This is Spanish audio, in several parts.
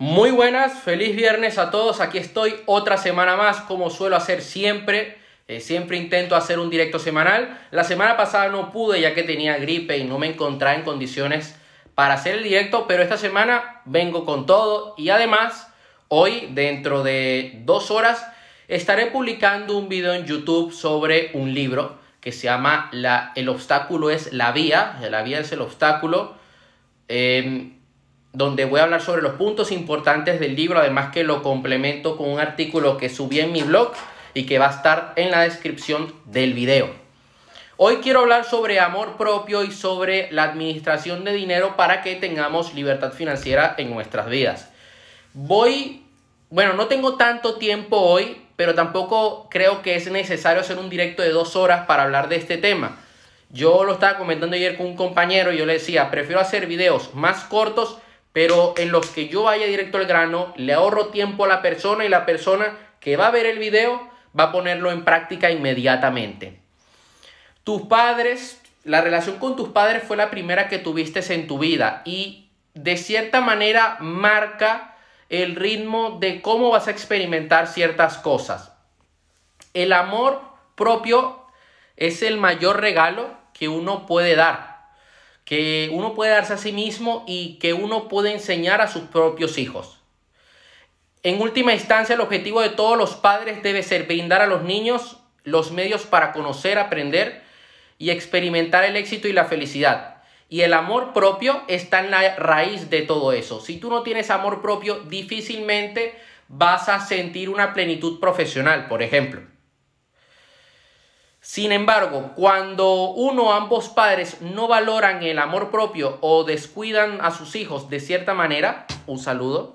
Muy buenas, feliz viernes a todos. Aquí estoy otra semana más, como suelo hacer siempre. Eh, siempre intento hacer un directo semanal. La semana pasada no pude ya que tenía gripe y no me encontraba en condiciones para hacer el directo, pero esta semana vengo con todo y además hoy, dentro de dos horas, estaré publicando un video en YouTube sobre un libro que se llama la, El obstáculo es la vía, la vía es el obstáculo. Em, donde voy a hablar sobre los puntos importantes del libro, además que lo complemento con un artículo que subí en mi blog y que va a estar en la descripción del video. Hoy quiero hablar sobre amor propio y sobre la administración de dinero para que tengamos libertad financiera en nuestras vidas. Voy, bueno, no tengo tanto tiempo hoy, pero tampoco creo que es necesario hacer un directo de dos horas para hablar de este tema. Yo lo estaba comentando ayer con un compañero y yo le decía, prefiero hacer videos más cortos pero en los que yo vaya directo al grano, le ahorro tiempo a la persona y la persona que va a ver el video va a ponerlo en práctica inmediatamente. Tus padres, la relación con tus padres fue la primera que tuviste en tu vida y de cierta manera marca el ritmo de cómo vas a experimentar ciertas cosas. El amor propio es el mayor regalo que uno puede dar que uno puede darse a sí mismo y que uno puede enseñar a sus propios hijos. En última instancia, el objetivo de todos los padres debe ser brindar a los niños los medios para conocer, aprender y experimentar el éxito y la felicidad. Y el amor propio está en la raíz de todo eso. Si tú no tienes amor propio, difícilmente vas a sentir una plenitud profesional, por ejemplo. Sin embargo, cuando uno o ambos padres no valoran el amor propio o descuidan a sus hijos de cierta manera, un saludo,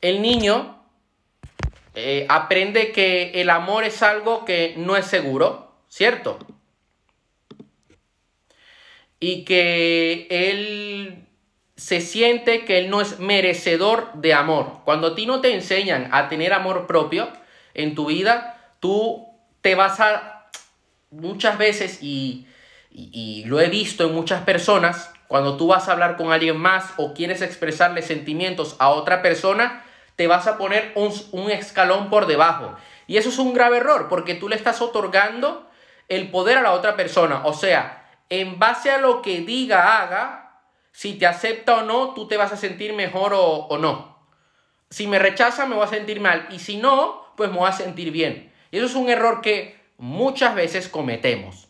el niño eh, aprende que el amor es algo que no es seguro, ¿cierto? Y que él se siente que él no es merecedor de amor. Cuando a ti no te enseñan a tener amor propio en tu vida, tú te vas a, muchas veces, y, lo he visto en muchas personas, cuando tú vas a hablar con alguien más o quieres expresarle sentimientos a otra persona, te vas a poner un, un, escalón por debajo. Y eso es un grave error, porque tú le estás otorgando el poder a la otra persona. O sea, en base a lo que diga, haga, si te acepta o no, tú te vas a sentir mejor o, o no. Si me rechaza, me voy a sentir mal. Y si no, pues me voy a sentir bien. Y eso es un error que muchas veces cometemos.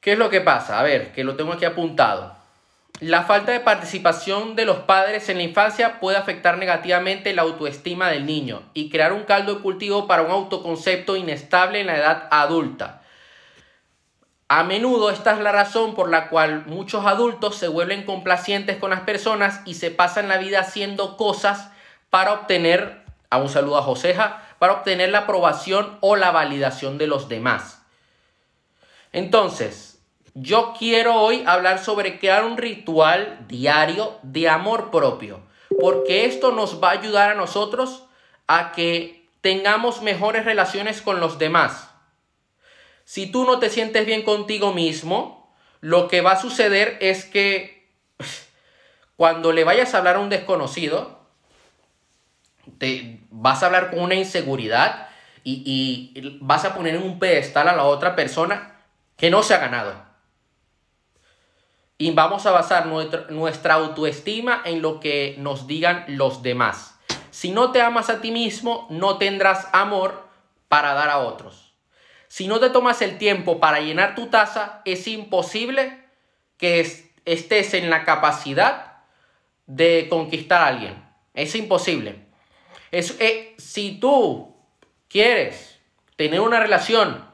¿Qué es lo que pasa? A ver, que lo tengo aquí apuntado. La falta de participación de los padres en la infancia puede afectar negativamente la autoestima del niño y crear un caldo de cultivo para un autoconcepto inestable en la edad adulta. A menudo esta es la razón por la cual muchos adultos se vuelven complacientes con las personas y se pasan la vida haciendo cosas para obtener a un saludo a Joseja, para obtener la aprobación o la validación de los demás. Entonces, yo quiero hoy hablar sobre crear un ritual diario de amor propio, porque esto nos va a ayudar a nosotros a que tengamos mejores relaciones con los demás. Si tú no te sientes bien contigo mismo, lo que va a suceder es que cuando le vayas a hablar a un desconocido, te vas a hablar con una inseguridad y, vas a poner en un pedestal a la otra persona que no se ha ganado. Y vamos a basar nuestra autoestima en lo que nos digan los demás. Si no te amas a ti mismo, no tendrás amor para dar a otros. Si no te tomas el tiempo para llenar tu taza, es imposible que estés en la capacidad de conquistar a alguien. Es imposible. Es, eh, si tú quieres tener una relación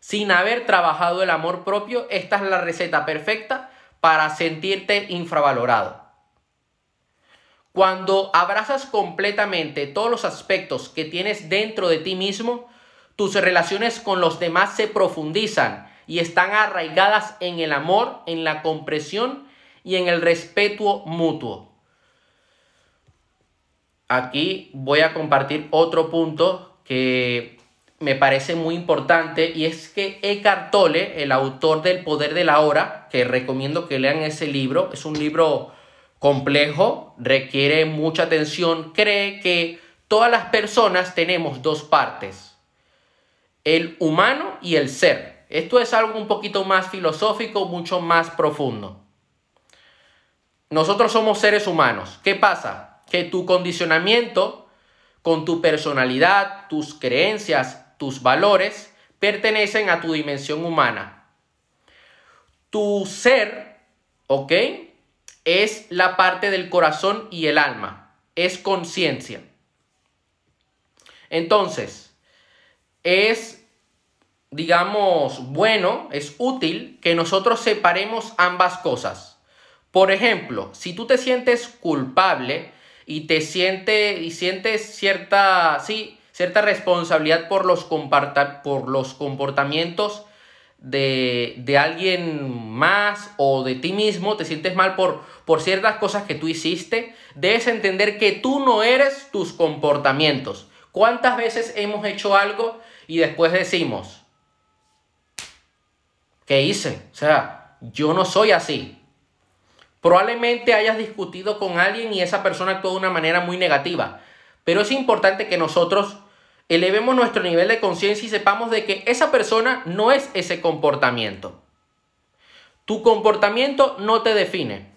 sin haber trabajado el amor propio, esta es la receta perfecta para sentirte infravalorado. Cuando abrazas completamente todos los aspectos que tienes dentro de ti mismo, tus relaciones con los demás se profundizan y están arraigadas en el amor, en la compresión y en el respeto mutuo. Aquí voy a compartir otro punto que me parece muy importante y es que Eckhart Tolle, el autor del Poder de la Hora, que recomiendo que lean ese libro, es un libro complejo, requiere mucha atención, cree que todas las personas tenemos dos partes, el humano y el ser. Esto es algo un poquito más filosófico, mucho más profundo. Nosotros somos seres humanos. ¿Qué pasa? Que tu condicionamiento con tu personalidad, tus creencias, tus valores, pertenecen a tu dimensión humana. Tu ser, ¿ok? Es la parte del corazón y el alma. Es conciencia. Entonces, es, digamos, bueno, es útil que nosotros separemos ambas cosas. Por ejemplo, si tú te sientes culpable y te sientes y sientes cierta, sí, cierta responsabilidad por los, por los comportamientos de, de, alguien más o de ti mismo, te sientes mal por, por ciertas cosas que tú hiciste, debes entender que tú no eres tus comportamientos. ¿Cuántas veces hemos hecho algo y después decimos, ¿qué hice? O sea, yo no soy así. Probablemente hayas discutido con alguien y esa persona actuó de una manera muy negativa. Pero es importante que nosotros elevemos nuestro nivel de conciencia y sepamos de que esa persona no es ese comportamiento. Tu comportamiento no te define.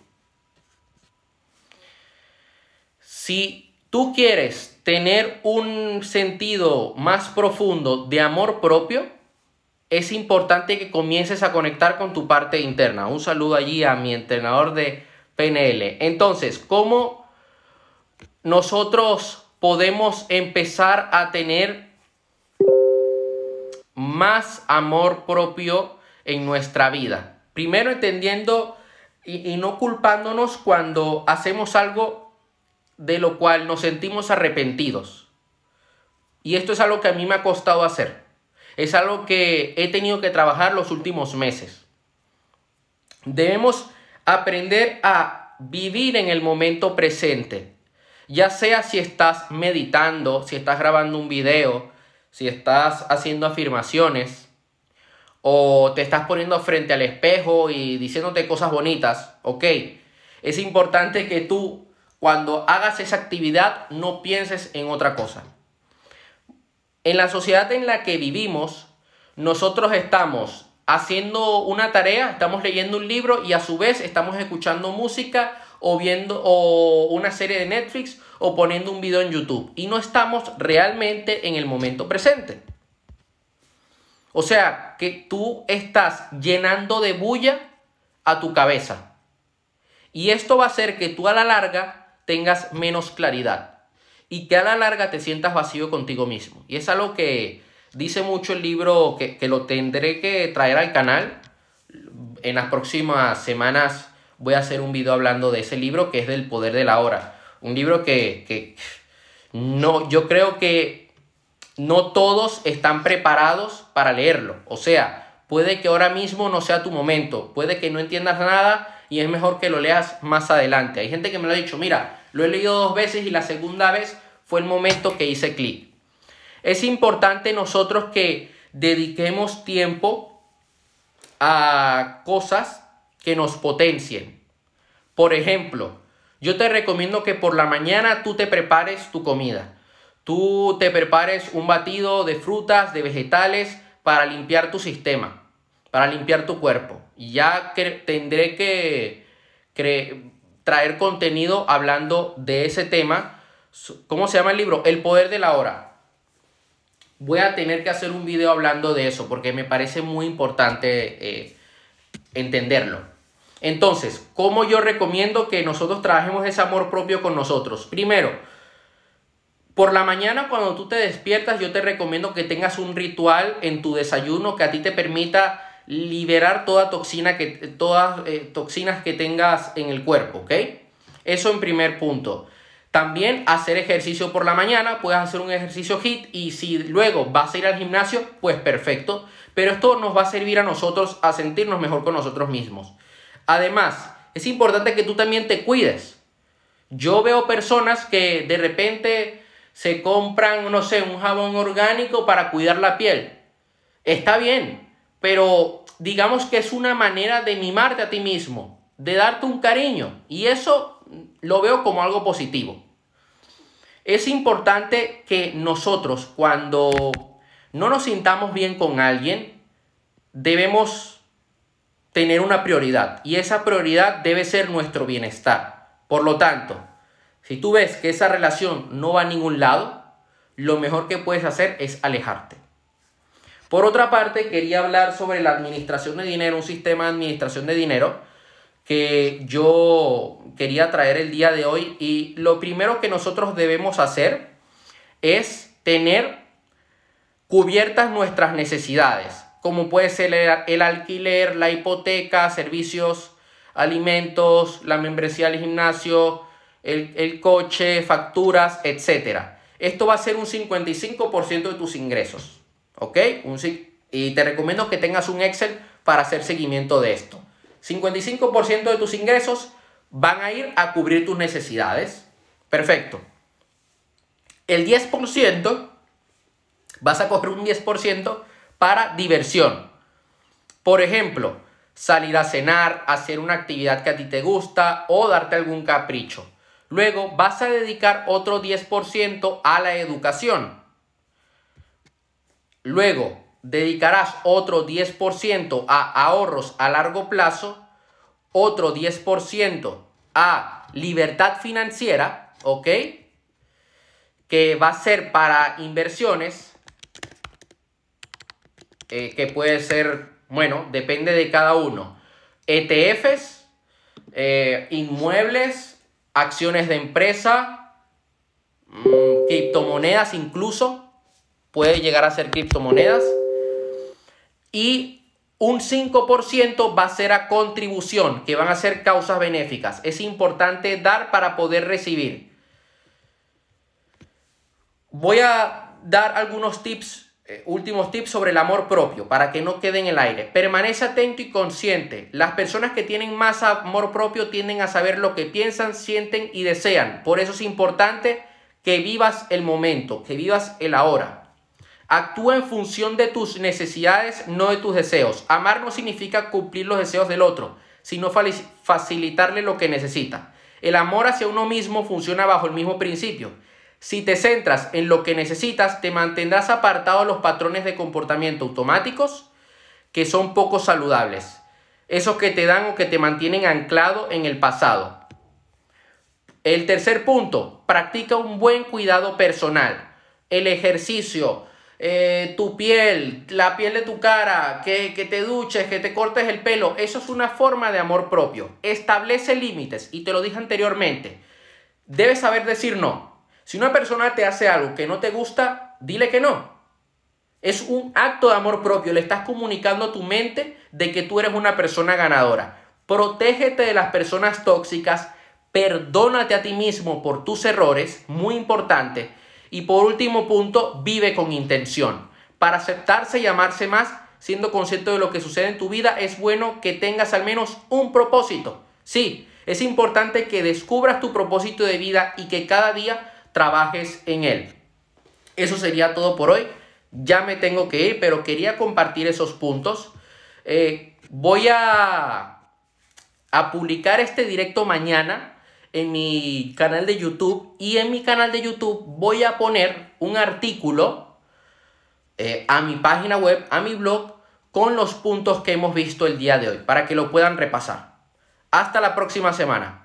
Si tú quieres tener un sentido más profundo de amor propio, es importante que comiences a conectar con tu parte interna. Un saludo allí a mi entrenador de PNL. Entonces, ¿cómo nosotros podemos empezar a tener más amor propio en nuestra vida? Primero entendiendo y, y no culpándonos cuando hacemos algo de lo cual nos sentimos arrepentidos. Y esto es algo que a mí me ha costado hacer. Es algo que he tenido que trabajar los últimos meses. Debemos aprender a vivir en el momento presente. Ya sea si estás meditando, si estás grabando un video, si estás haciendo afirmaciones o te estás poniendo frente al espejo y diciéndote cosas bonitas, ok. Es importante que tú cuando hagas esa actividad no pienses en otra cosa. En la sociedad en la que vivimos, nosotros estamos haciendo una tarea, estamos leyendo un libro y a su vez estamos escuchando música o viendo o una serie de Netflix o poniendo un video en YouTube y no estamos realmente en el momento presente. O sea, que tú estás llenando de bulla a tu cabeza. Y esto va a hacer que tú a la larga tengas menos claridad y que a la larga te sientas vacío contigo mismo. Y es algo que dice mucho el libro que, lo tendré que traer al canal. En las próximas semanas voy a hacer un video hablando de ese libro que es del poder de la hora. Un libro que, que no, yo creo que no todos están preparados para leerlo. O sea, puede que ahora mismo no sea tu momento, puede que no entiendas nada y es mejor que lo leas más adelante. Hay gente que me lo ha dicho, mira, lo he leído dos veces y la segunda vez fue el momento que hice clic. Es importante nosotros que dediquemos tiempo a cosas que nos potencien. Por ejemplo, yo te recomiendo que por la mañana tú te prepares tu comida. Tú te prepares un batido de frutas, de vegetales para limpiar tu sistema, para limpiar tu cuerpo. Ya tendré que traer contenido hablando de ese tema. ¿Cómo se llama el libro? El poder de la hora. Voy a tener que hacer un video hablando de eso porque me parece muy importante eh, entenderlo. Entonces, ¿cómo yo recomiendo que nosotros trabajemos ese amor propio con nosotros? Primero, por la mañana cuando tú te despiertas, yo te recomiendo que tengas un ritual en tu desayuno que a ti te permita liberar toda toxina que, todas eh, toxinas que tengas en el cuerpo, ¿ok? Eso en primer punto. También hacer ejercicio por la mañana, puedes hacer un ejercicio HIT y si luego vas a ir al gimnasio, pues perfecto. Pero esto nos va a servir a nosotros a sentirnos mejor con nosotros mismos. Además, es importante que tú también te cuides. Yo veo personas que de repente se compran, no sé, un jabón orgánico para cuidar la piel. Está bien, pero digamos que es una manera de mimarte a ti mismo, de darte un cariño. Y eso lo veo como algo positivo. Es importante que nosotros cuando no nos sintamos bien con alguien, debemos tener una prioridad. Y esa prioridad debe ser nuestro bienestar. Por lo tanto, si tú ves que esa relación no va a ningún lado, lo mejor que puedes hacer es alejarte. Por otra parte, quería hablar sobre la administración de dinero, un sistema de administración de dinero que yo quería traer el día de hoy y lo primero que nosotros debemos hacer es tener cubiertas nuestras necesidades, como puede ser el, alquiler, la hipoteca, servicios, alimentos, la membresía al gimnasio, el, el coche, facturas, etc. Esto va a ser un 55% de tus ingresos. ¿Ok? Un, y te recomiendo que tengas un Excel para hacer seguimiento de esto. 55% de tus ingresos van a ir a cubrir tus necesidades. Perfecto. El 10% vas a coger un 10% para diversión. Por ejemplo, salir a cenar, hacer una actividad que a ti te gusta o darte algún capricho. Luego vas a dedicar otro 10% a la educación. Luego, dedicarás otro 10% a ahorros a largo plazo, otro 10% a libertad financiera, ¿ok? Que va a ser para inversiones, eh, que puede ser, bueno, depende de cada uno. ETFs, eh, inmuebles, acciones de empresa, mm, criptomonedas incluso, puede llegar a ser criptomonedas. Y un 5% va a ser a contribución, que van a ser causas benéficas. Es importante dar para poder recibir. Voy a dar algunos tips, eh, últimos tips sobre el amor propio, para que no quede en el aire. Permanece atento y consciente. Las personas que tienen más amor propio tienden a saber lo que piensan, sienten y desean. Por eso es importante que vivas el momento, que vivas el ahora. Actúa en función de tus necesidades, no de tus deseos. Amar no significa cumplir los deseos del otro, sino facilitarle lo que necesita. El amor hacia uno mismo funciona bajo el mismo principio. Si te centras en lo que necesitas, te mantendrás apartado de los patrones de comportamiento automáticos que son poco saludables. Esos que te dan o que te mantienen anclado en el pasado. El tercer punto, practica un buen cuidado personal. El ejercicio, eh, tu piel, la piel de tu cara, que, que te duches, que te cortes el pelo, eso es una forma de amor propio. Establece límites y te lo dije anteriormente. Debes saber decir no. Si una persona te hace algo que no te gusta, dile que no. Es un acto de amor propio. Le estás comunicando a tu mente de que tú eres una persona ganadora. Protégete de las personas tóxicas. Perdónate a ti mismo por tus errores. Muy importante y por último punto, vive con intención. Para aceptarse y amarse más, siendo consciente de lo que sucede en tu vida, es bueno que tengas al menos un propósito. Sí, es importante que descubras tu propósito de vida y que cada día trabajes en él. Eso sería todo por hoy. Ya me tengo que ir, pero quería compartir esos puntos. Eh, voy a, a publicar este directo mañana en mi canal de YouTube y en mi canal de YouTube voy a poner un artículo eh, a mi página web, a mi blog, con los puntos que hemos visto el día de hoy, para que lo puedan repasar. Hasta la próxima semana.